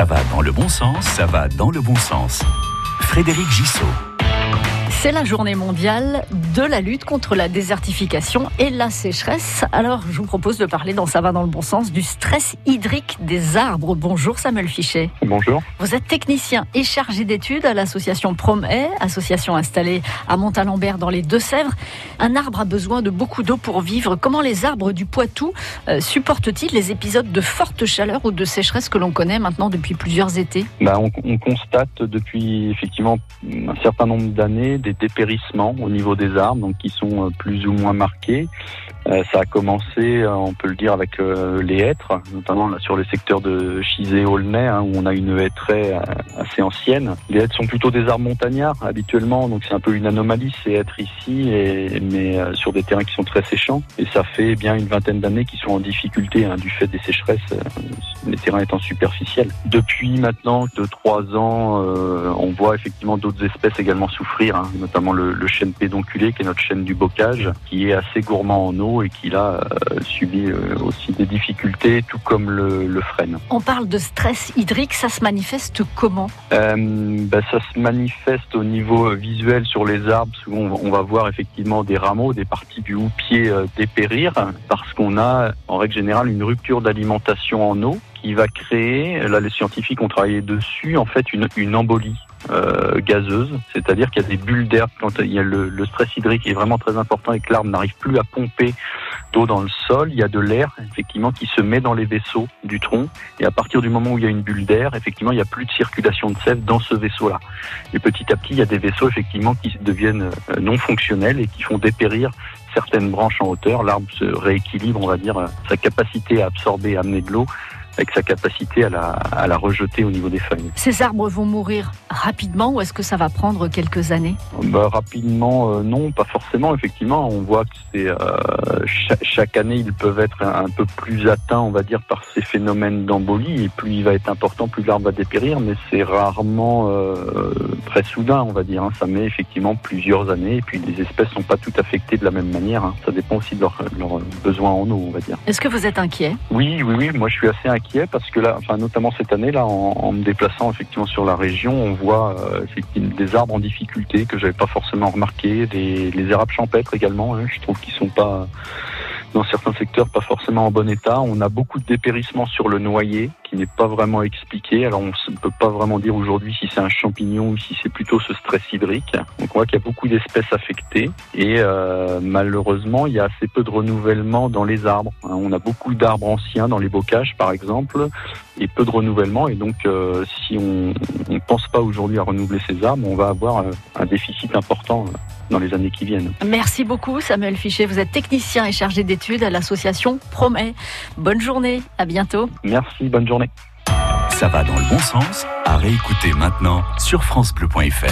Ça va dans le bon sens, ça va dans le bon sens. Frédéric Gissot. C'est la journée mondiale de la lutte contre la désertification et la sécheresse. Alors, je vous propose de parler dans Ça va dans le bon sens du stress hydrique des arbres. Bonjour Samuel Fichet. Bonjour. Vous êtes technicien et chargé d'études à l'association Promet, association installée à Montalembert dans les Deux-Sèvres. Un arbre a besoin de beaucoup d'eau pour vivre. Comment les arbres du Poitou euh, supportent-ils les épisodes de forte chaleur ou de sécheresse que l'on connaît maintenant depuis plusieurs étés? Bah, on, on, constate depuis effectivement un certain nombre d'années des dépérissements au niveau des arbres, donc qui sont euh, plus ou moins marqués. Euh, ça a commencé, euh, on peut le dire, avec les hêtres, notamment sur le secteur de Chizé-Aulnay, hein, où on a une très assez ancienne. Les hêtres sont plutôt des arbres montagnards habituellement, donc c'est un peu une anomalie ces hêtres ici, mais sur des terrains qui sont très séchants. Et ça fait bien une vingtaine d'années qu'ils sont en difficulté hein, du fait des sécheresses, les terrains étant superficiels. Depuis maintenant deux trois ans, on voit effectivement d'autres espèces également souffrir, hein, notamment le, le chêne pédonculé, qui est notre chêne du bocage, qui est assez gourmand en eau et qui là euh, subit euh, aussi des difficultés, tout comme le, le, frêne. On parle de stress hydrique, ça se manifeste comment euh, ben, Ça se manifeste au niveau visuel sur les arbres. Souvent, on va voir effectivement des rameaux, des parties du houppier euh, dépérir, parce qu'on a en règle générale une rupture d'alimentation en eau qui va créer, là les scientifiques ont travaillé dessus, en fait une, embolie euh, gazeuse, c'est-à-dire qu'il y a des bulles d'air quand il y a le, le, stress hydrique est vraiment très important et que l'arbre n'arrive plus à pomper d'eau dans le sol, il y a de l'air effectivement qui se met dans les vaisseaux du tronc et à partir du moment où il y a une bulle d'air, effectivement il n'y a plus de circulation de sève dans ce vaisseau-là. Et petit à petit il y a des vaisseaux effectivement qui deviennent euh, non fonctionnels et qui font dépérir certaines branches en hauteur. L'arbre se rééquilibre, on va dire, sa capacité à absorber, à amener de l'eau avec sa capacité à la, à la rejeter au niveau des feuilles. Ces arbres vont mourir rapidement ou est-ce que ça va prendre quelques années? Bah, Rapidement, euh, non, pas forcément. Effectivement, on voit que c'est euh, chaque, chaque, année, ils peuvent être un, un, peu plus atteints, on va dire, par ces phénomènes d'embolie. Et plus il va être important, plus l'arbre va dépérir, mais c'est rarement euh, très soudain, on va dire. Hein. Ça met effectivement plusieurs années. Et puis les espèces sont pas toutes affectées de la même manière. Hein. Ça dépend aussi de leurs leur besoins en eau, on va dire. Est-ce que vous êtes inquiet? Oui, oui, oui. Moi, je suis assez inquiet parce que là, enfin notamment cette année là, en, me déplaçant effectivement sur la région, on voit euh, des arbres en difficulté que j'avais pas forcément remarqué, des, les érables champêtres également. Hein, je trouve qu'ils sont pas dans certains secteurs pas forcément en bon état. On a beaucoup de dépérissement sur le noyer qui n'est pas vraiment expliqué. Alors on ne peut pas vraiment dire aujourd'hui si c'est un champignon ou si c'est plutôt ce stress hydrique. Donc on voit qu'il y a beaucoup d'espèces affectées et euh, malheureusement il y a assez peu de renouvellement dans les arbres. On a beaucoup d'arbres anciens dans les bocages par exemple et peu de renouvellement et donc euh, si on ne pense pas aujourd'hui à renouveler ces arbres, on va avoir euh, un déficit important dans les années qui viennent. Merci beaucoup Samuel Fichet, vous êtes technicien et chargé d'études à l'association Promet. Bonne journée, à bientôt. Merci, bonne Ça va dans le bon sens, à réécouter maintenant sur francebleu.fr.